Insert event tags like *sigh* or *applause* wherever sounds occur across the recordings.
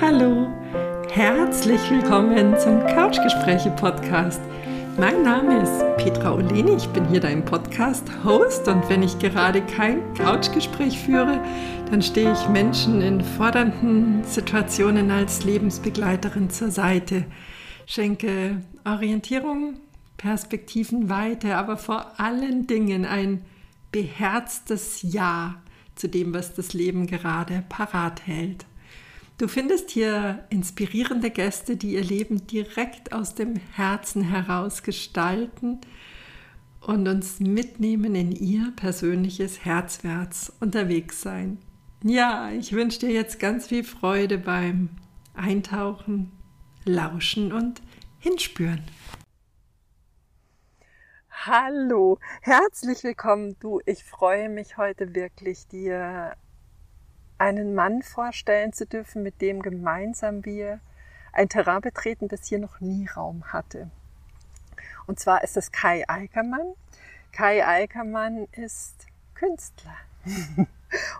Hallo. Herzlich willkommen zum Couchgespräche Podcast. Mein Name ist Petra Oleni, ich bin hier dein Podcast-Host und wenn ich gerade kein Couchgespräch führe, dann stehe ich Menschen in fordernden Situationen als Lebensbegleiterin zur Seite, schenke Orientierung, Perspektivenweite, aber vor allen Dingen ein beherztes Ja zu dem, was das Leben gerade parat hält. Du findest hier inspirierende Gäste, die ihr Leben direkt aus dem Herzen heraus gestalten und uns mitnehmen in ihr persönliches Herzwärts unterwegs sein. Ja, ich wünsche dir jetzt ganz viel Freude beim Eintauchen, Lauschen und Hinspüren. Hallo, herzlich willkommen. Du, ich freue mich heute wirklich, dir einen Mann vorstellen zu dürfen, mit dem gemeinsam wir ein Terrain betreten, das hier noch nie Raum hatte. Und zwar ist es Kai Eickermann. Kai Eickermann ist Künstler *laughs*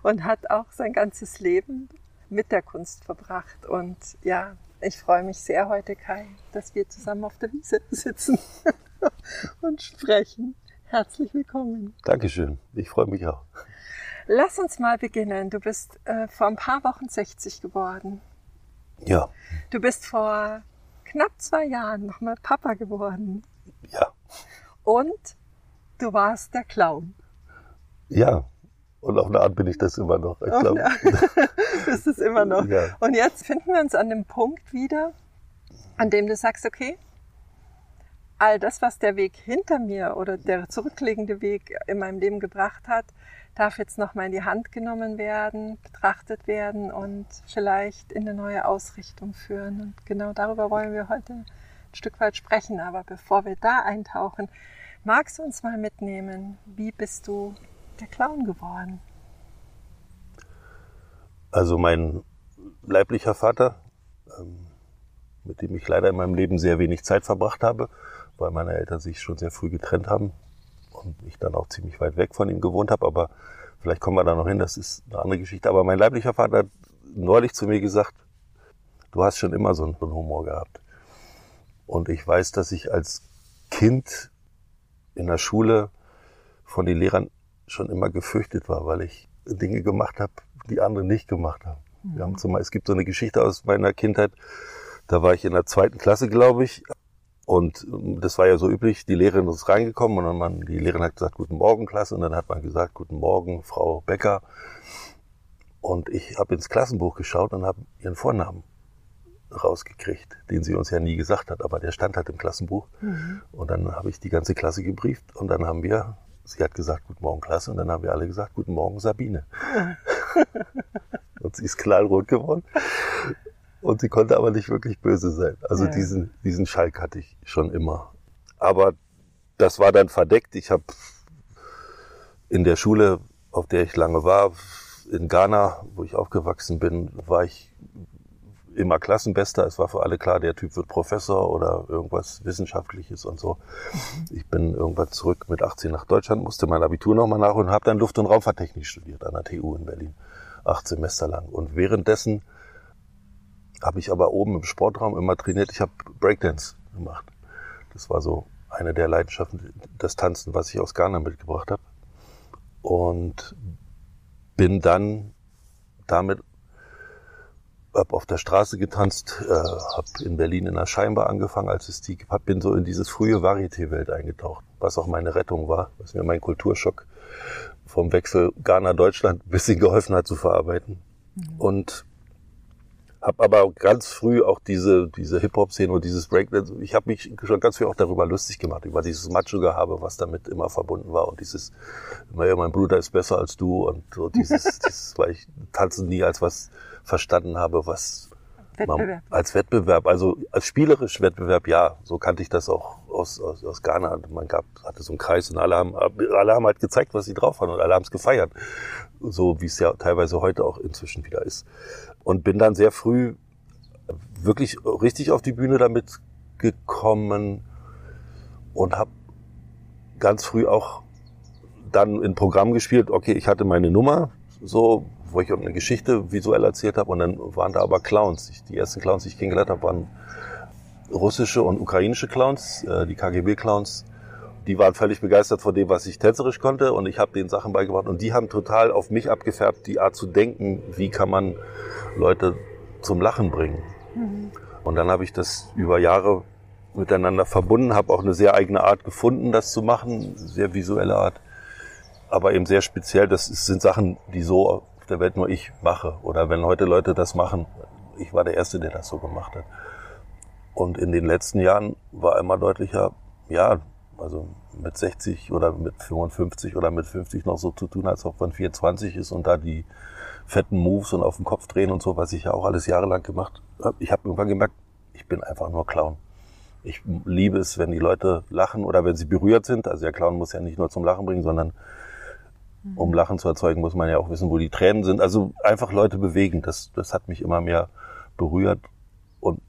und hat auch sein ganzes Leben mit der Kunst verbracht. Und ja, ich freue mich sehr heute, Kai, dass wir zusammen auf der Wiese *laughs* sitzen und sprechen. Herzlich willkommen. Dankeschön. Ich freue mich auch. Lass uns mal beginnen. Du bist äh, vor ein paar Wochen 60 geworden. Ja. Du bist vor knapp zwei Jahren nochmal Papa geworden. Ja. Und du warst der Clown. Ja. Und auf eine Art bin ich das immer noch. Ich glaube. *laughs* bist es immer noch. Ja. Und jetzt finden wir uns an dem Punkt wieder, an dem du sagst, okay, all das, was der Weg hinter mir oder der zurückliegende Weg in meinem Leben gebracht hat, darf jetzt nochmal in die Hand genommen werden, betrachtet werden und vielleicht in eine neue Ausrichtung führen. Und genau darüber wollen wir heute ein Stück weit sprechen. Aber bevor wir da eintauchen, magst du uns mal mitnehmen, wie bist du der Clown geworden? Also mein leiblicher Vater, ähm, mit dem ich leider in meinem Leben sehr wenig Zeit verbracht habe, weil meine Eltern sich schon sehr früh getrennt haben, und ich dann auch ziemlich weit weg von ihm gewohnt habe, aber vielleicht kommen wir da noch hin, das ist eine andere Geschichte. Aber mein leiblicher Vater hat neulich zu mir gesagt, du hast schon immer so einen Humor gehabt. Und ich weiß, dass ich als Kind in der Schule von den Lehrern schon immer gefürchtet war, weil ich Dinge gemacht habe, die andere nicht gemacht haben. Wir haben zum Beispiel, es gibt so eine Geschichte aus meiner Kindheit, da war ich in der zweiten Klasse, glaube ich, und ähm, das war ja so üblich, die Lehrerin ist reingekommen und dann man, die Lehrerin hat gesagt, guten Morgen Klasse und dann hat man gesagt, guten Morgen Frau Becker. Und ich habe ins Klassenbuch geschaut und habe ihren Vornamen rausgekriegt, den sie uns ja nie gesagt hat, aber der stand halt im Klassenbuch. Mhm. Und dann habe ich die ganze Klasse gebrieft und dann haben wir, sie hat gesagt, guten Morgen Klasse und dann haben wir alle gesagt, guten Morgen Sabine. *laughs* und sie ist knallrot geworden. Und sie konnte aber nicht wirklich böse sein. Also ja. diesen, diesen Schalk hatte ich schon immer. Aber das war dann verdeckt. Ich habe in der Schule, auf der ich lange war, in Ghana, wo ich aufgewachsen bin, war ich immer Klassenbester. Es war für alle klar, der Typ wird Professor oder irgendwas Wissenschaftliches und so. Ich bin irgendwann zurück mit 18 nach Deutschland, musste mein Abitur nochmal nach und habe dann Luft- und Raumfahrttechnik studiert an der TU in Berlin. Acht Semester lang. Und währenddessen habe ich aber oben im Sportraum immer trainiert. Ich habe Breakdance gemacht. Das war so eine der Leidenschaften, das Tanzen, was ich aus Ghana mitgebracht habe. Und bin dann damit hab auf der Straße getanzt, äh, habe in Berlin in der Scheinbar angefangen, als es die hab, bin so in dieses frühe Varieté-Welt eingetaucht, was auch meine Rettung war, was mir mein Kulturschock vom Wechsel Ghana-Deutschland ein bisschen geholfen hat zu verarbeiten. Mhm. Und habe aber ganz früh auch diese, diese Hip-Hop-Szene und dieses Breakdance, ich habe mich schon ganz früh auch darüber lustig gemacht, über dieses Macho-Gehabe, was damit immer verbunden war und dieses, naja, mein Bruder ist besser als du und so dieses, *laughs* dieses weil ich Tanzen nie als was verstanden habe, was Wettbewerb. als Wettbewerb, also als spielerisch Wettbewerb, ja, so kannte ich das auch aus, aus, aus Ghana. Man gab, hatte so einen Kreis und alle haben, alle haben halt gezeigt, was sie drauf haben und alle haben es gefeiert. So wie es ja teilweise heute auch inzwischen wieder ist und bin dann sehr früh wirklich richtig auf die Bühne damit gekommen und habe ganz früh auch dann in Programm gespielt. Okay, ich hatte meine Nummer, so wo ich eine Geschichte visuell erzählt habe und dann waren da aber Clowns. Ich, die ersten Clowns, die ich kennengelernt habe, waren russische und ukrainische Clowns, äh, die KGB-Clowns. Die waren völlig begeistert von dem, was ich tänzerisch konnte und ich habe denen Sachen beigebracht und die haben total auf mich abgefärbt, die Art zu denken, wie kann man Leute zum Lachen bringen. Mhm. Und dann habe ich das über Jahre miteinander verbunden, habe auch eine sehr eigene Art gefunden, das zu machen, sehr visuelle Art, aber eben sehr speziell. Das sind Sachen, die so auf der Welt nur ich mache. Oder wenn heute Leute das machen, ich war der Erste, der das so gemacht hat. Und in den letzten Jahren war immer deutlicher, ja, also mit 60 oder mit 55 oder mit 50 noch so zu tun, als ob man 24 ist und da die fetten Moves und auf den Kopf drehen und so, was ich ja auch alles jahrelang gemacht habe. Ich habe irgendwann gemerkt, ich bin einfach nur Clown. Ich liebe es, wenn die Leute lachen oder wenn sie berührt sind. Also der Clown muss ja nicht nur zum Lachen bringen, sondern um Lachen zu erzeugen, muss man ja auch wissen, wo die Tränen sind. Also einfach Leute bewegen. Das, das hat mich immer mehr berührt und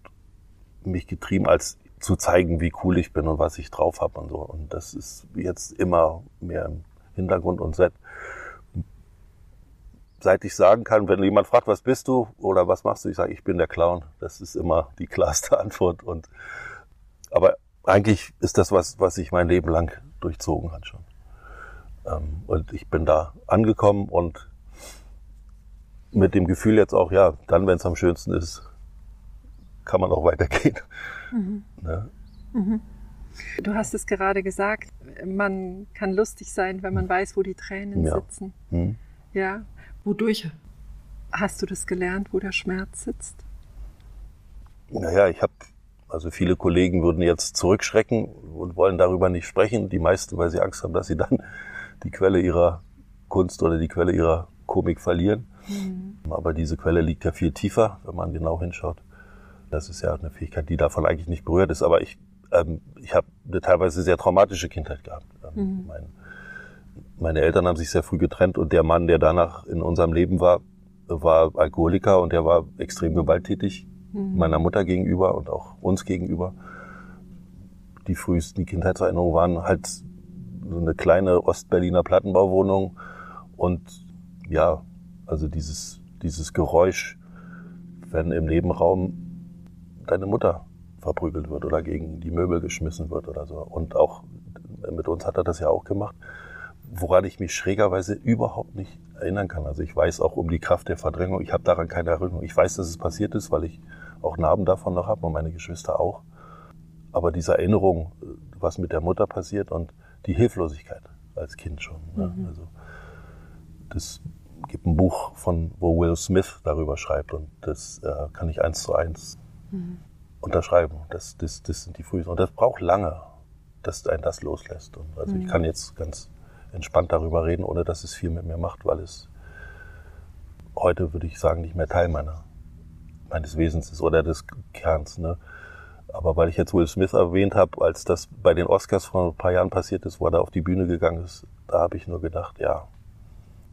mich getrieben, als zu zeigen, wie cool ich bin und was ich drauf habe und so. Und das ist jetzt immer mehr im Hintergrund und seit seit ich sagen kann, wenn jemand fragt, was bist du oder was machst du, ich sage, ich bin der Clown. Das ist immer die klarste *laughs* Antwort. Und aber eigentlich ist das was, was sich mein Leben lang durchzogen hat schon. Ähm, und ich bin da angekommen und mit dem Gefühl jetzt auch, ja, dann, wenn es am schönsten ist, kann man auch weitergehen. Mhm. Ne? Mhm. Du hast es gerade gesagt, man kann lustig sein, wenn man weiß, wo die Tränen ja. sitzen. Mhm. Ja. Wodurch hast du das gelernt, wo der Schmerz sitzt? Naja, ich habe, also viele Kollegen würden jetzt zurückschrecken und wollen darüber nicht sprechen. Die meisten, weil sie Angst haben, dass sie dann die Quelle ihrer Kunst oder die Quelle ihrer Komik verlieren. Mhm. Aber diese Quelle liegt ja viel tiefer, wenn man genau hinschaut. Das ist ja eine Fähigkeit, die davon eigentlich nicht berührt ist. Aber ich, ähm, ich habe eine teilweise sehr traumatische Kindheit gehabt. Ähm, mhm. mein, meine Eltern haben sich sehr früh getrennt und der Mann, der danach in unserem Leben war, war Alkoholiker und der war extrem gewalttätig mhm. meiner Mutter gegenüber und auch uns gegenüber. Die frühesten Kindheitserinnerungen waren halt so eine kleine Ostberliner Plattenbauwohnung und ja, also dieses, dieses Geräusch, wenn im Nebenraum deine Mutter verprügelt wird oder gegen die Möbel geschmissen wird oder so. Und auch mit uns hat er das ja auch gemacht woran ich mich schrägerweise überhaupt nicht erinnern kann. Also ich weiß auch um die Kraft der Verdrängung, ich habe daran keine Erinnerung. Ich weiß, dass es passiert ist, weil ich auch Narben davon noch habe und meine Geschwister auch. Aber diese Erinnerung, was mit der Mutter passiert und die Hilflosigkeit als Kind schon. Ne? Mhm. Also das gibt ein Buch von, wo Will Smith darüber schreibt und das äh, kann ich eins zu eins mhm. unterschreiben. Das, das, das sind die frühesten. Und das braucht lange, dass ein das loslässt. Und also mhm. ich kann jetzt ganz entspannt darüber reden, ohne dass es viel mit mir macht, weil es heute, würde ich sagen, nicht mehr Teil meiner, meines Wesens ist oder des Kerns. Ne? Aber weil ich jetzt Will Smith erwähnt habe, als das bei den Oscars vor ein paar Jahren passiert ist, wo er da auf die Bühne gegangen ist, da habe ich nur gedacht, ja,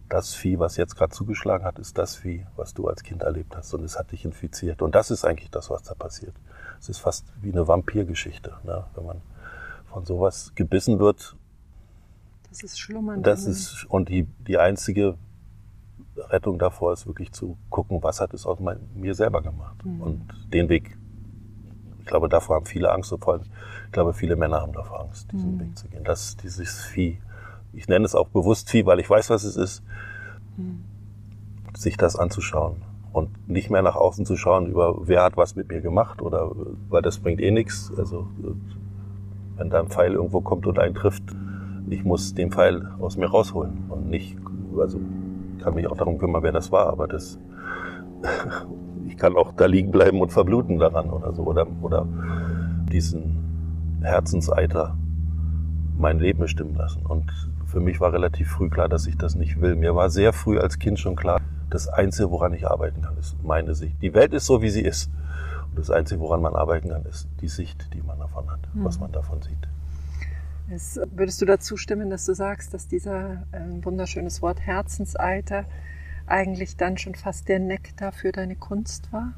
das Vieh, was jetzt gerade zugeschlagen hat, ist das Vieh, was du als Kind erlebt hast und es hat dich infiziert. Und das ist eigentlich das, was da passiert. Es ist fast wie eine Vampirgeschichte, ne? wenn man von sowas gebissen wird das ist schlummern. Das ist, und die, die einzige Rettung davor ist wirklich zu gucken, was hat es aus mir selber gemacht. Mhm. Und den Weg, ich glaube, davor haben viele Angst und vor allem, ich glaube, viele Männer haben davor Angst, diesen mhm. Weg zu gehen. Das, dieses Vieh, ich nenne es auch bewusst Vieh, weil ich weiß, was es ist, mhm. sich das anzuschauen und nicht mehr nach außen zu schauen über, wer hat was mit mir gemacht oder, weil das bringt eh nichts. Also, wenn da ein Pfeil irgendwo kommt und einen trifft, ich muss den Pfeil aus mir rausholen und nicht, also kann mich auch darum kümmern, wer das war, aber das, *laughs* ich kann auch da liegen bleiben und verbluten daran oder so oder, oder diesen Herzenseiter mein Leben bestimmen lassen. Und für mich war relativ früh klar, dass ich das nicht will. Mir war sehr früh als Kind schon klar, das Einzige, woran ich arbeiten kann, ist meine Sicht. Die Welt ist so, wie sie ist. Und das Einzige, woran man arbeiten kann, ist die Sicht, die man davon hat, mhm. was man davon sieht. Es, würdest du dazu stimmen, dass du sagst, dass dieser äh, wunderschönes Wort Herzensalter eigentlich dann schon fast der Nektar für deine Kunst war?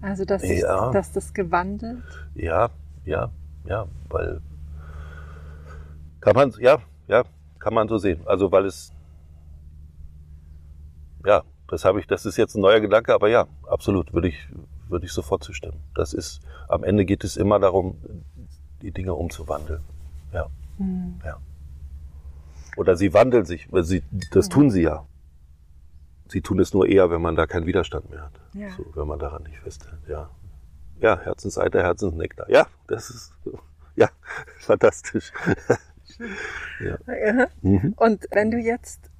Also, dass, ja. ich, dass das gewandelt? Ja, ja, ja, weil kann man, ja, ja, kann man so sehen. Also, weil es ja, das habe ich, das ist jetzt ein neuer Gedanke, aber ja, absolut, würde ich, würde ich sofort zustimmen. Das ist, am Ende geht es immer darum, die Dinge umzuwandeln. Ja. Mhm. ja. Oder sie wandeln sich, sie, das tun sie ja. Sie tun es nur eher, wenn man da keinen Widerstand mehr hat. Ja. So, wenn man daran nicht festhält, ja. Ja, Herzenseiter, Herzensnektar. Ja, das ist, ja, *laughs* fantastisch. Ja. Mhm. Und wenn du jetzt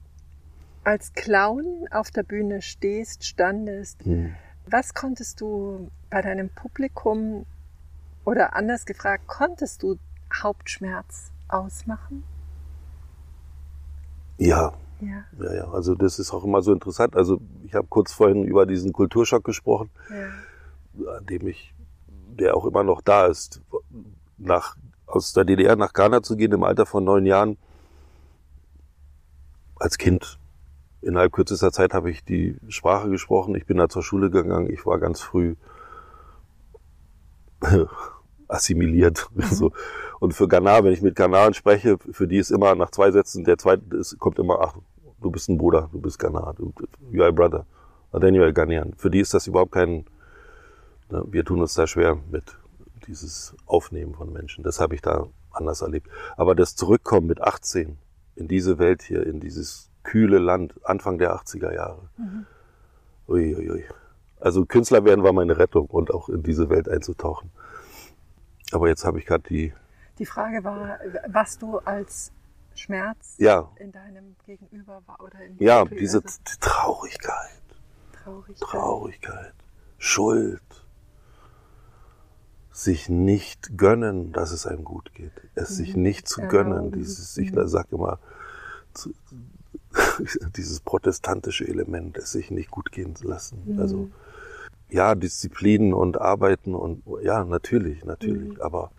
als Clown auf der Bühne stehst, standest, mhm. was konntest du bei deinem Publikum oder anders gefragt, konntest du Hauptschmerz ausmachen? Ja. Ja. ja, ja. Also das ist auch immer so interessant. Also ich habe kurz vorhin über diesen Kulturschock gesprochen, ja. an dem ich, der auch immer noch da ist, nach aus der DDR nach Ghana zu gehen im Alter von neun Jahren als Kind. Innerhalb kürzester Zeit habe ich die Sprache gesprochen. Ich bin da zur Schule gegangen. Ich war ganz früh *laughs* assimiliert. *laughs* Mhm. So. Und für Ghana, wenn ich mit Ghanaren spreche, für die ist immer nach zwei Sätzen, der zweite ist, kommt immer, ach, du bist ein Bruder, du bist Ghana, du, you are a brother. And then you are Ghanaian. Für die ist das überhaupt kein, ne, wir tun uns da schwer mit dieses Aufnehmen von Menschen. Das habe ich da anders erlebt. Aber das Zurückkommen mit 18 in diese Welt hier, in dieses kühle Land, Anfang der 80er Jahre. Mhm. Ui, ui, ui. Also Künstler werden war meine Rettung und auch in diese Welt einzutauchen. Aber jetzt habe ich gerade die. Die Frage war, was du als Schmerz ja. in deinem Gegenüber war oder in Ja, diese also Traurigkeit. Traurigkeit. Traurigkeit. Schuld. Sich nicht gönnen, dass es einem gut geht. Es mhm. sich nicht zu gönnen. Dieses, ich mhm. sage immer, zu, *laughs* dieses protestantische Element, es sich nicht gut gehen zu lassen. Mhm. Also ja, Disziplin und Arbeiten und ja, natürlich, natürlich. Mhm. Aber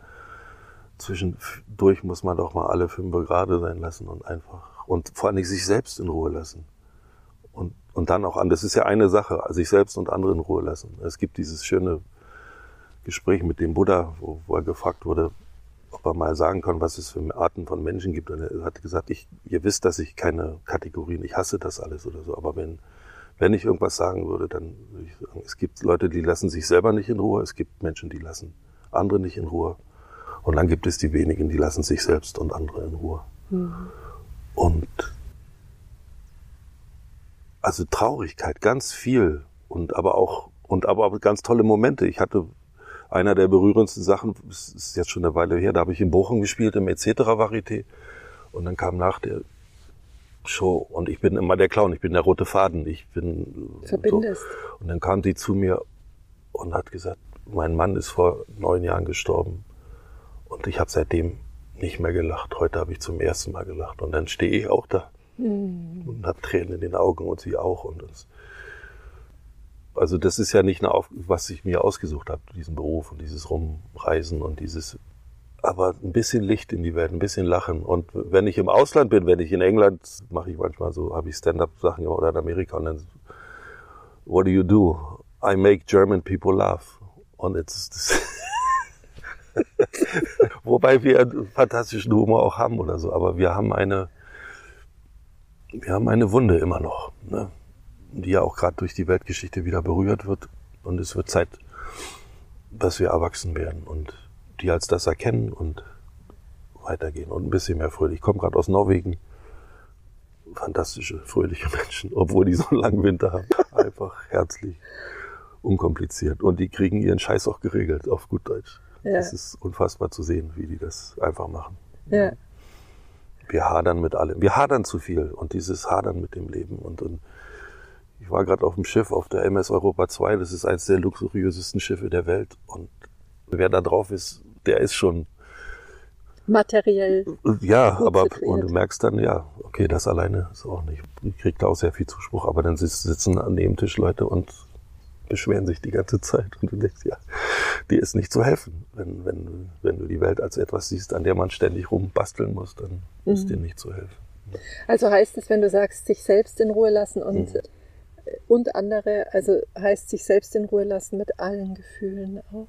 zwischendurch muss man doch mal alle fünf gerade sein lassen und einfach und vor allem sich selbst in Ruhe lassen. Und, und dann auch an, das ist ja eine Sache, sich selbst und andere in Ruhe lassen. Es gibt dieses schöne Gespräch mit dem Buddha, wo, wo er gefragt wurde, ob er mal sagen kann, was es für Arten von Menschen gibt. Und er hat gesagt, ich, ihr wisst, dass ich keine Kategorien, ich hasse das alles oder so, aber wenn, wenn ich irgendwas sagen würde, dann würde ich sagen, es gibt Leute, die lassen sich selber nicht in Ruhe, es gibt Menschen, die lassen andere nicht in Ruhe. Und dann gibt es die wenigen, die lassen sich selbst und andere in Ruhe. Mhm. Und also Traurigkeit, ganz viel und aber auch und aber auch ganz tolle Momente. Ich hatte einer der berührendsten Sachen, das ist jetzt schon eine Weile her, da habe ich in Bochum gespielt im etc. Varieté und dann kam nach der Show und ich bin immer der Clown, ich bin der rote Faden, ich bin Verbindest. So. Und dann kam sie zu mir und hat gesagt, mein Mann ist vor neun Jahren gestorben und ich habe seitdem nicht mehr gelacht. Heute habe ich zum ersten Mal gelacht und dann stehe ich auch da mhm. und habe Tränen in den Augen und sie auch und das, also das ist ja nicht eine Auf was ich mir ausgesucht habe, diesen Beruf und dieses Rumreisen und dieses aber ein bisschen Licht in die Welt, ein bisschen Lachen. Und wenn ich im Ausland bin, wenn ich in England, mache ich manchmal so, habe ich Stand-up-Sachen oder in Amerika und dann, what do you do? I make German people laugh. Und jetzt, *laughs* wobei wir einen fantastischen Humor auch haben oder so, aber wir haben eine, wir haben eine Wunde immer noch, ne? Die ja auch gerade durch die Weltgeschichte wieder berührt wird. Und es wird Zeit, dass wir erwachsen werden und die als das erkennen und weitergehen und ein bisschen mehr fröhlich. Ich komme gerade aus Norwegen. Fantastische, fröhliche *laughs* Menschen, obwohl die so einen langen Winter haben. Einfach herzlich, unkompliziert. Und die kriegen ihren Scheiß auch geregelt, auf gut Deutsch. Ja. Das ist unfassbar zu sehen, wie die das einfach machen. Ja. Wir hadern mit allem. Wir hadern zu viel und dieses Hadern mit dem Leben. Und, und ich war gerade auf dem Schiff auf der MS Europa 2. Das ist eines der luxuriösesten Schiffe der Welt. Und wer da drauf ist, der ist schon materiell. Ja, aber und du merkst dann, ja, okay, das alleine ist auch nicht. Ich krieg da auch sehr viel Zuspruch, aber dann sitzen an dem Tisch Leute und beschweren sich die ganze Zeit und du denkst, ja, dir ist nicht zu helfen. Wenn, wenn, wenn du die Welt als etwas siehst, an der man ständig rumbasteln muss, dann mhm. ist dir nicht zu helfen. Also heißt es, wenn du sagst, sich selbst in Ruhe lassen und, mhm. Und andere, also heißt sich selbst in Ruhe lassen mit allen Gefühlen auch?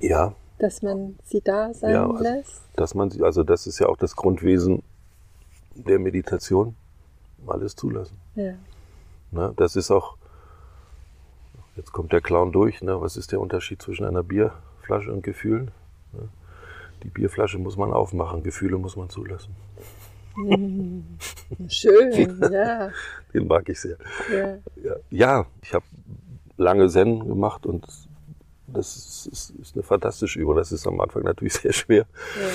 Ja, dass man sie da sein ja, also, lässt? Dass man sie, also das ist ja auch das Grundwesen der Meditation, alles zulassen. Ja. Ne? Das ist auch, jetzt kommt der Clown durch, ne? was ist der Unterschied zwischen einer Bierflasche und Gefühlen? Ne? Die Bierflasche muss man aufmachen, Gefühle muss man zulassen. Schön, ja. Den mag ich sehr. Ja, ja, ja ich habe lange Zen gemacht und das ist, ist, eine fantastische Übung. Das ist am Anfang natürlich *laughs* sehr schwer, ja.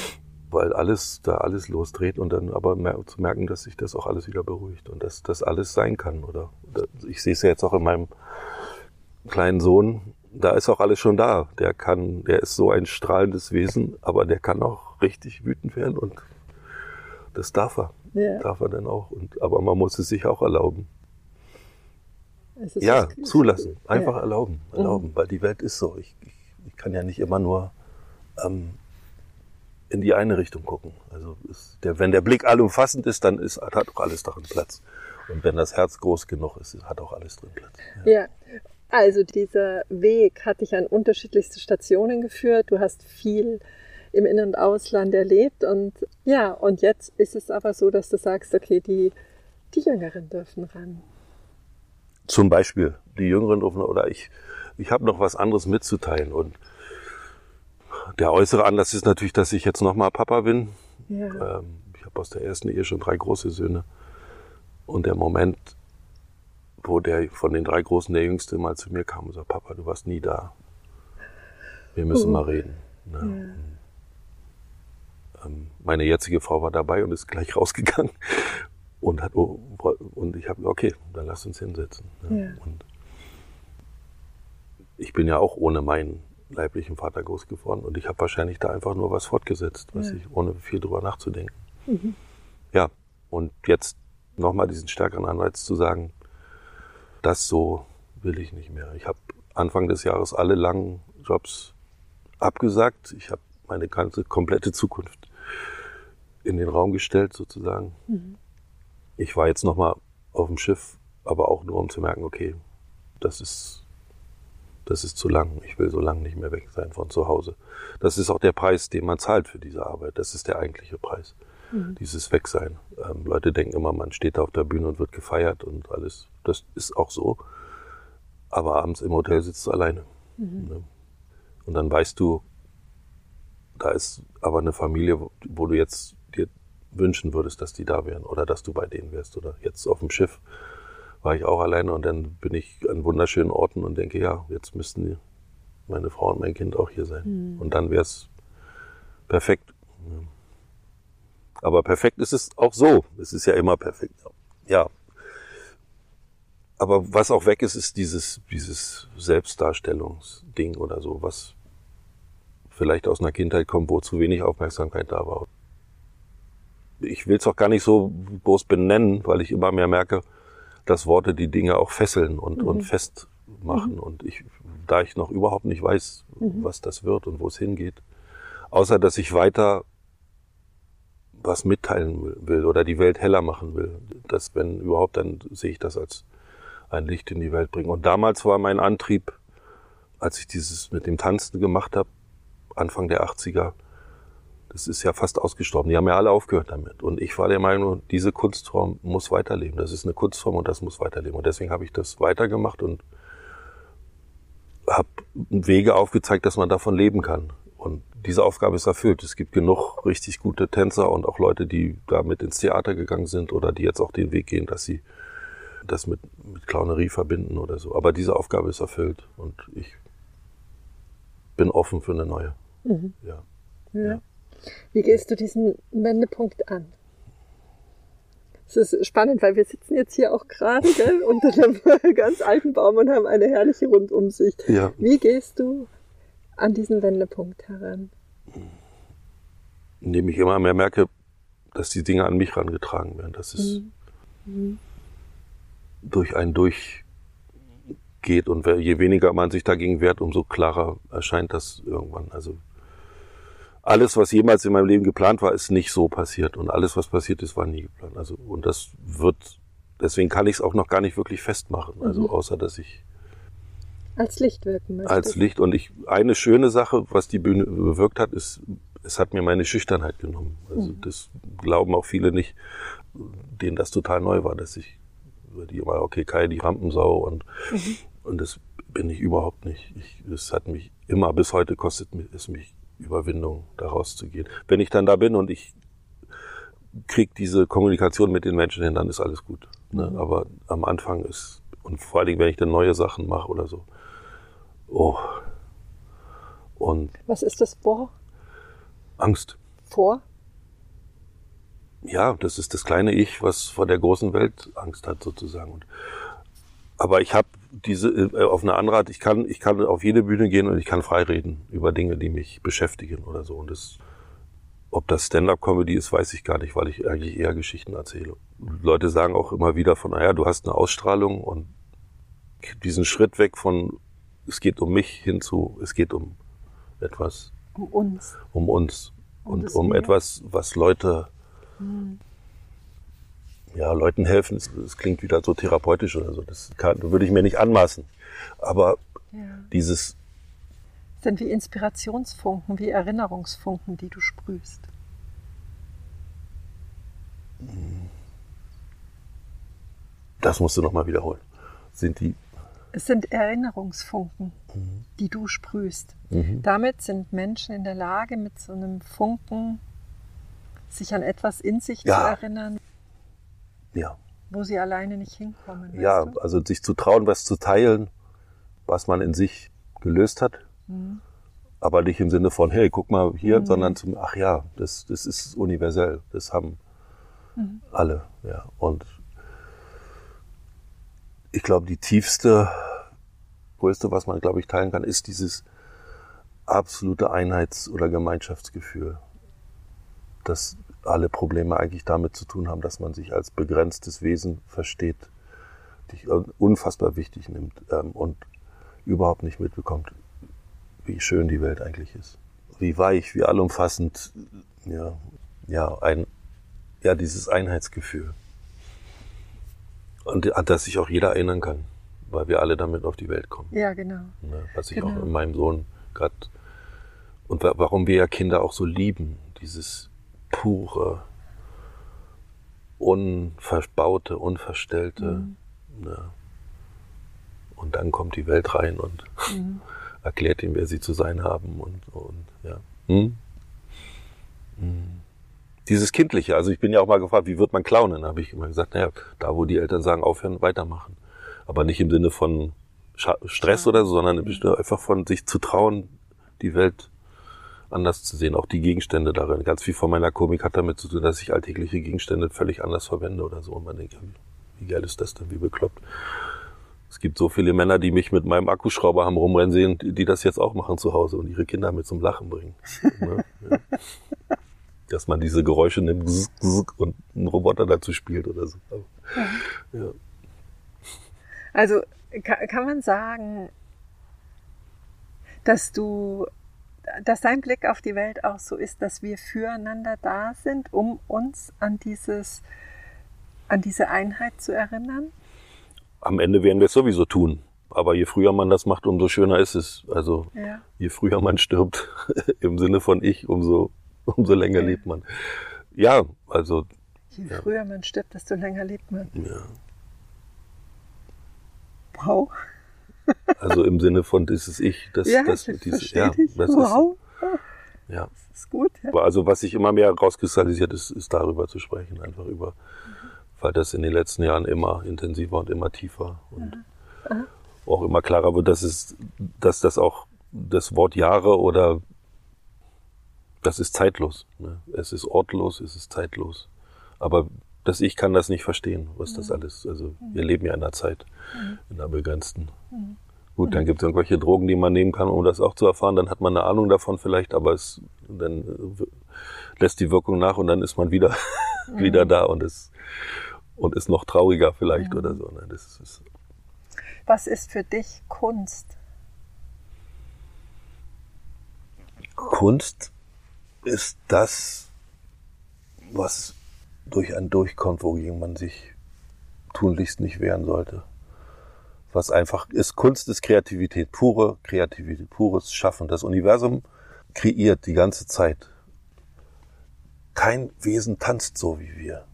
weil alles da alles losdreht und dann aber mer zu merken, dass sich das auch alles wieder beruhigt und dass das alles sein kann. Oder ich sehe es ja jetzt auch in meinem kleinen Sohn. Da ist auch alles schon da. Der kann, der ist so ein strahlendes Wesen, aber der kann auch richtig wütend werden und das darf er. Ja. Darf er dann auch. Und, aber man muss es sich auch erlauben. Ja, zulassen. Einfach ja. erlauben. Erlauben. Mhm. Weil die Welt ist so. Ich, ich, ich kann ja nicht immer nur ähm, in die eine Richtung gucken. Also der, wenn der Blick allumfassend ist, dann ist, hat auch alles darin Platz. Und wenn das Herz groß genug ist, hat auch alles drin Platz. Ja. ja. Also dieser Weg hat dich an unterschiedlichste Stationen geführt. Du hast viel im In- und Ausland erlebt und ja, und jetzt ist es aber so, dass du sagst, okay, die, die Jüngeren dürfen ran. Zum Beispiel die Jüngeren dürfen, oder ich, ich habe noch was anderes mitzuteilen. Und der äußere Anlass ist natürlich, dass ich jetzt nochmal Papa bin. Ja. Ähm, ich habe aus der ersten Ehe schon drei große Söhne. Und der Moment, wo der von den drei Großen der Jüngste mal zu mir kam und sagt, Papa, du warst nie da. Wir müssen uh. mal reden. Ne? Ja. Ähm, meine jetzige Frau war dabei und ist gleich *laughs* rausgegangen und hat oh, und ich habe okay, dann lass uns hinsetzen. Ne? Ja. Und ich bin ja auch ohne meinen leiblichen Vater groß geworden und ich habe wahrscheinlich da einfach nur was fortgesetzt, was ja. ich ohne viel drüber nachzudenken. Mhm. Ja, und jetzt nochmal diesen stärkeren Anreiz zu sagen, das so will ich nicht mehr. Ich habe Anfang des Jahres alle langen Jobs abgesagt. Ich habe meine ganze komplette Zukunft in den Raum gestellt sozusagen. Mhm ich war jetzt nochmal auf dem Schiff, aber auch nur um zu merken, okay, das ist, das ist zu lang. Ich will so lange nicht mehr weg sein von zu Hause. Das ist auch der Preis, den man zahlt für diese Arbeit. Das ist der eigentliche Preis. Mhm. Dieses Wegsein. Ähm, Leute denken immer, man steht da auf der Bühne und wird gefeiert und alles. Das ist auch so. Aber abends im Hotel sitzt du alleine. Mhm. Ne? Und dann weißt du, da ist aber eine Familie, wo du jetzt dir wünschen würdest, dass die da wären oder dass du bei denen wärst. Oder jetzt auf dem Schiff war ich auch alleine und dann bin ich an wunderschönen Orten und denke, ja, jetzt müssten meine Frau und mein Kind auch hier sein. Mhm. Und dann wäre es perfekt. Aber perfekt ist es auch so. Es ist ja immer perfekt. Ja. Aber was auch weg ist, ist dieses, dieses Selbstdarstellungsding oder so, was vielleicht aus einer Kindheit kommt, wo zu wenig Aufmerksamkeit da war ich will es auch gar nicht so groß benennen, weil ich immer mehr merke, dass Worte die Dinge auch fesseln und, mhm. und festmachen. Mhm. Und ich, da ich noch überhaupt nicht weiß, mhm. was das wird und wo es hingeht, außer dass ich weiter was mitteilen will oder die Welt heller machen will, dass wenn überhaupt, dann sehe ich das als ein Licht in die Welt bringen. Und damals war mein Antrieb, als ich dieses mit dem Tanzen gemacht habe, Anfang der 80er, das ist ja fast ausgestorben. Die haben ja alle aufgehört damit. Und ich war der Meinung, diese Kunstform muss weiterleben. Das ist eine Kunstform und das muss weiterleben. Und deswegen habe ich das weitergemacht und habe Wege aufgezeigt, dass man davon leben kann. Und diese Aufgabe ist erfüllt. Es gibt genug richtig gute Tänzer und auch Leute, die damit ins Theater gegangen sind oder die jetzt auch den Weg gehen, dass sie das mit, mit Clownerie verbinden oder so. Aber diese Aufgabe ist erfüllt und ich bin offen für eine neue. Mhm. Ja. ja. ja. Wie gehst du diesen Wendepunkt an? Es ist spannend, weil wir sitzen jetzt hier auch gerade gell, unter einem *laughs* ganz alten Baum und haben eine herrliche Rundumsicht. Ja. Wie gehst du an diesen Wendepunkt heran? Indem ich immer mehr merke, dass die Dinge an mich herangetragen werden, dass es mhm. mhm. durch einen durchgeht und je weniger man sich dagegen wehrt, umso klarer erscheint das irgendwann. Also alles, was jemals in meinem Leben geplant war, ist nicht so passiert. Und alles, was passiert ist, war nie geplant. Also, und das wird, deswegen kann ich es auch noch gar nicht wirklich festmachen. Also, mhm. außer, dass ich als Licht wirken möchte. Als Licht. Und ich, eine schöne Sache, was die Bühne bewirkt hat, ist, es hat mir meine Schüchternheit genommen. Also, mhm. das glauben auch viele nicht, denen das total neu war, dass ich die immer, okay, Kai, die Rampensau und, mhm. und das bin ich überhaupt nicht. Ich, das hat mich immer, bis heute kostet es mich Überwindung, da rauszugehen. Wenn ich dann da bin und ich krieg diese Kommunikation mit den Menschen hin, dann ist alles gut. Ne? Mhm. Aber am Anfang ist, und vor allen Dingen, wenn ich dann neue Sachen mache oder so, oh. Und Was ist das vor? Angst. Vor? Ja, das ist das kleine Ich, was vor der großen Welt Angst hat sozusagen. Und, aber ich habe diese äh, auf eine andere Art, ich kann, ich kann auf jede Bühne gehen und ich kann frei reden über Dinge, die mich beschäftigen oder so. Und das, ob das Stand-up-Comedy ist, weiß ich gar nicht, weil ich eigentlich eher Geschichten erzähle. Leute sagen auch immer wieder von, naja, du hast eine Ausstrahlung und diesen Schritt weg von, es geht um mich hinzu, es geht um etwas. Um uns. Um uns. Und, und um etwas, was Leute hm ja, Leuten helfen, das klingt wieder so therapeutisch oder so. Das kann, würde ich mir nicht anmaßen. Aber ja. dieses. Sind wie Inspirationsfunken, wie Erinnerungsfunken, die du sprühst. Das musst du nochmal wiederholen. Sind die. Es sind Erinnerungsfunken, mhm. die du sprühst. Mhm. Damit sind Menschen in der Lage, mit so einem Funken sich an etwas in sich ja. zu erinnern. Ja. Wo sie alleine nicht hinkommen. Ja, du? also sich zu trauen, was zu teilen, was man in sich gelöst hat. Mhm. Aber nicht im Sinne von, hey, guck mal hier, mhm. sondern zum, ach ja, das, das ist universell. Das haben mhm. alle, ja. Und ich glaube, die tiefste, größte, was man, glaube ich, teilen kann, ist dieses absolute Einheits- oder Gemeinschaftsgefühl. Das alle Probleme eigentlich damit zu tun haben, dass man sich als begrenztes Wesen versteht, dich unfassbar wichtig nimmt ähm, und überhaupt nicht mitbekommt, wie schön die Welt eigentlich ist. Wie weich, wie allumfassend, ja, ja, ein, ja, dieses Einheitsgefühl. Und an das sich auch jeder erinnern kann, weil wir alle damit auf die Welt kommen. Ja, genau. Ne, was ich genau. auch in meinem Sohn gerade, und warum wir ja Kinder auch so lieben, dieses, pure, unverbaute, unverstellte. Mhm. Ne? Und dann kommt die Welt rein und mhm. *laughs* erklärt ihm, wer sie zu sein haben. Und, und ja. Hm? Hm. Dieses Kindliche, also ich bin ja auch mal gefragt, wie wird man Clownen? Habe ich immer gesagt, naja, da wo die Eltern sagen, aufhören, weitermachen. Aber nicht im Sinne von Stress oder so, sondern einfach von sich zu trauen, die Welt anders zu sehen, auch die Gegenstände darin. Ganz viel von meiner Komik hat damit zu tun, dass ich alltägliche Gegenstände völlig anders verwende oder so. Und man denkt, wie geil ist das denn, wie bekloppt. Es gibt so viele Männer, die mich mit meinem Akkuschrauber haben rumrennen sehen, die, das jetzt auch machen zu Hause und ihre Kinder mit zum Lachen bringen. *laughs* ne? ja. Dass man diese Geräusche nimmt und einen Roboter dazu spielt oder so. Ja. Also kann man sagen, dass du dass dein Blick auf die Welt auch so ist, dass wir füreinander da sind, um uns an dieses, an diese Einheit zu erinnern? Am Ende werden wir es sowieso tun. Aber je früher man das macht, umso schöner ist es. Also ja. je früher man stirbt, *laughs* im Sinne von ich, umso, umso länger ja. lebt man. Ja, also. Je ja. früher man stirbt, desto länger lebt man. Ja. Wow. Also im Sinne von dieses Ich, das, ja, das, das dieses, ja, das wow. ist, ja. Das ist gut. Ja. Also was sich immer mehr rauskristallisiert ist, ist darüber zu sprechen, einfach über, mhm. weil das in den letzten Jahren immer intensiver und immer tiefer und mhm. auch immer klarer wird, dass es, dass das auch das Wort Jahre oder das ist zeitlos. Ne? Es ist ortlos, es ist zeitlos. Aber das Ich kann das nicht verstehen, was das mhm. alles. Also wir leben ja in einer Zeit, mhm. in einer begrenzten. Mhm. Gut, dann gibt es irgendwelche Drogen, die man nehmen kann, um das auch zu erfahren. Dann hat man eine Ahnung davon vielleicht, aber es dann äh, lässt die Wirkung nach und dann ist man wieder *laughs* wieder da und ist und ist noch trauriger vielleicht oder so. Ne? Das ist, was ist für dich Kunst? Kunst ist das, was durch ein durchkommt, wogegen man sich tunlichst nicht wehren sollte. Was einfach ist, Kunst ist Kreativität, pure Kreativität, pures Schaffen. Das Universum kreiert die ganze Zeit. Kein Wesen tanzt so wie wir.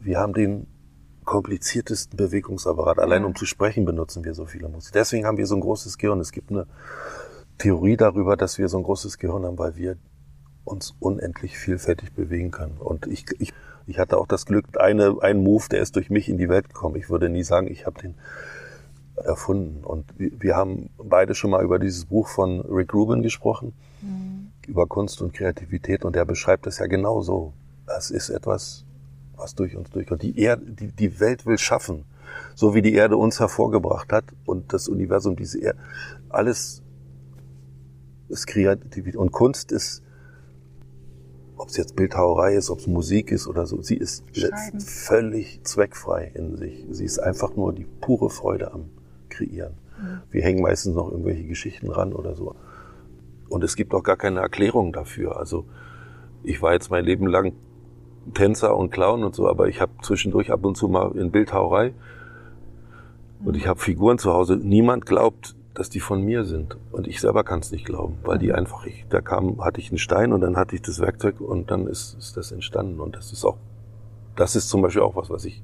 Wir haben den kompliziertesten Bewegungsapparat. Allein um zu sprechen benutzen wir so viele Muskeln. Deswegen haben wir so ein großes Gehirn. Es gibt eine Theorie darüber, dass wir so ein großes Gehirn haben, weil wir uns unendlich vielfältig bewegen können. Und ich, ich, ich hatte auch das Glück, eine, ein Move, der ist durch mich in die Welt gekommen. Ich würde nie sagen, ich habe den erfunden. Und wir haben beide schon mal über dieses Buch von Rick Rubin gesprochen, mhm. über Kunst und Kreativität. Und er beschreibt es ja genau so. Es ist etwas, was durch uns durchkommt. Die, Erde, die, die Welt will schaffen, so wie die Erde uns hervorgebracht hat und das Universum, diese Erde, alles ist Kreativität. Und Kunst ist, ob es jetzt Bildhauerei ist, ob es Musik ist oder so, sie ist völlig zweckfrei in sich. Sie ist einfach nur die pure Freude am Kreieren. Mhm. Wir hängen meistens noch irgendwelche Geschichten ran oder so. Und es gibt auch gar keine Erklärung dafür. Also ich war jetzt mein Leben lang Tänzer und Clown und so, aber ich habe zwischendurch ab und zu mal in Bildhauerei und ich habe Figuren zu Hause. Niemand glaubt, dass die von mir sind und ich selber kann es nicht glauben, weil die einfach, ich, da kam, hatte ich einen Stein und dann hatte ich das Werkzeug und dann ist, ist das entstanden und das ist auch, das ist zum Beispiel auch was, was ich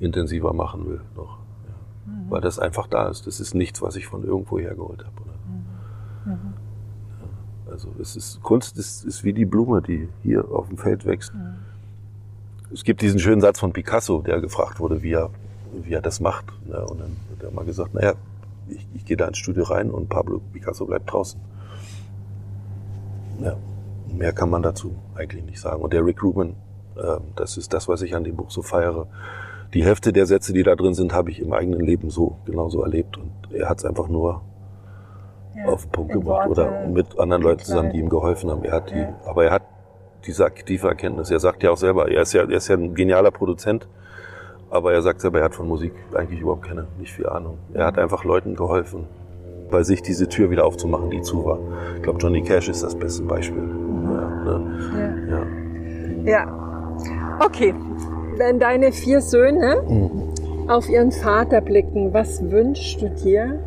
intensiver machen will noch, ja. mhm. weil das einfach da ist. Das ist nichts, was ich von irgendwo hergeholt habe. Mhm. Mhm. Ja, also es ist Kunst ist, ist wie die Blume, die hier auf dem Feld wächst. Mhm es gibt diesen schönen Satz von Picasso, der gefragt wurde, wie er, wie er das macht. Ne? Und dann hat er mal gesagt, naja, ich, ich gehe da ins Studio rein und Pablo Picasso bleibt draußen. Ja, mehr kann man dazu eigentlich nicht sagen. Und der Rick Rubin, äh, das ist das, was ich an dem Buch so feiere. Die Hälfte der Sätze, die da drin sind, habe ich im eigenen Leben so genauso erlebt. Und er hat es einfach nur ja, auf den Punkt gebracht oder mit anderen Leuten zusammen, die ihm geholfen haben. Er hat die, ja. aber er hat diese aktive Erkenntnis. Er sagt ja auch selber, er ist ja, er ist ja ein genialer Produzent, aber er sagt selber, er hat von Musik eigentlich überhaupt keine, nicht viel Ahnung. Er hat einfach Leuten geholfen, bei sich diese Tür wieder aufzumachen, die zu war. Ich glaube, Johnny Cash ist das beste Beispiel. Ja, ne? ja. ja. ja. Okay. Wenn deine vier Söhne mhm. auf ihren Vater blicken, was wünschst du dir,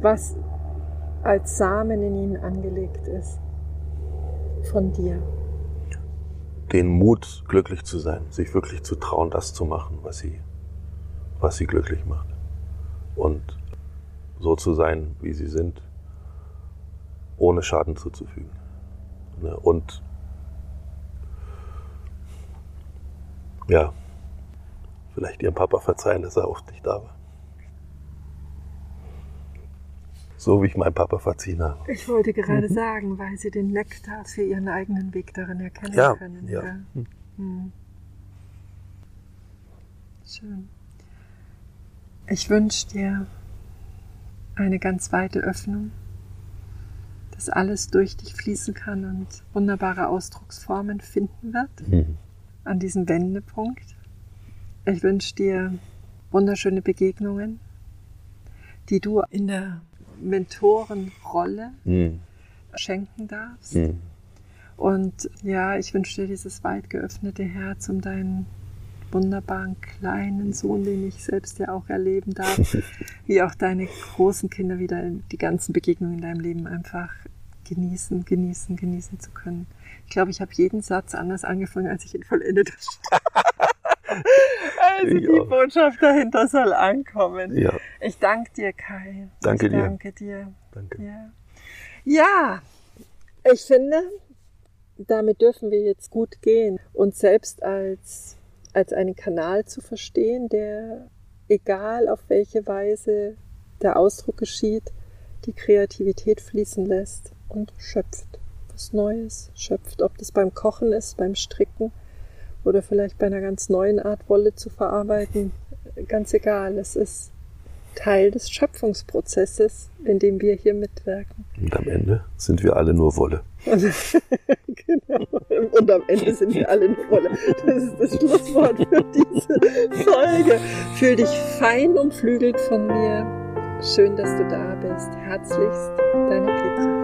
was als Samen in ihnen angelegt ist? Von dir den Mut, glücklich zu sein, sich wirklich zu trauen, das zu machen, was sie, was sie glücklich macht. Und so zu sein, wie sie sind, ohne Schaden zuzufügen. Ne, und ja, vielleicht ihrem Papa verzeihen, dass er oft nicht da war. So wie ich meinen Papa verziehen habe. Ich wollte gerade mhm. sagen, weil sie den Nektar für ihren eigenen Weg darin erkennen ja, können. Ja. ja. Hm. hm. Schön. Ich wünsche dir eine ganz weite Öffnung, dass alles durch dich fließen kann und wunderbare Ausdrucksformen finden wird mhm. an diesem Wendepunkt. Ich wünsche dir wunderschöne Begegnungen, die du in der Mentorenrolle mhm. schenken darfst. Mhm. Und ja, ich wünsche dir dieses weit geöffnete Herz, um deinen wunderbaren kleinen Sohn, den ich selbst ja auch erleben darf, *laughs* wie auch deine großen Kinder wieder die ganzen Begegnungen in deinem Leben einfach genießen, genießen, genießen zu können. Ich glaube, ich habe jeden Satz anders angefangen, als ich ihn vollendet habe. *laughs* Also die Botschaft dahinter soll ankommen. Ja. Ich danke dir, Kai. Danke ich dir. Danke dir. Danke. Ja. ja, ich finde, damit dürfen wir jetzt gut gehen, uns selbst als, als einen Kanal zu verstehen, der, egal auf welche Weise der Ausdruck geschieht, die Kreativität fließen lässt und schöpft. Was Neues schöpft, ob das beim Kochen ist, beim Stricken, oder vielleicht bei einer ganz neuen Art Wolle zu verarbeiten. Ganz egal, es ist Teil des Schöpfungsprozesses, in dem wir hier mitwirken. Und am Ende sind wir alle nur Wolle. *laughs* genau. Und am Ende sind wir alle nur Wolle. Das ist das Schlusswort für diese Folge. Fühl dich fein umflügelt von mir. Schön, dass du da bist. Herzlichst, deine Petra.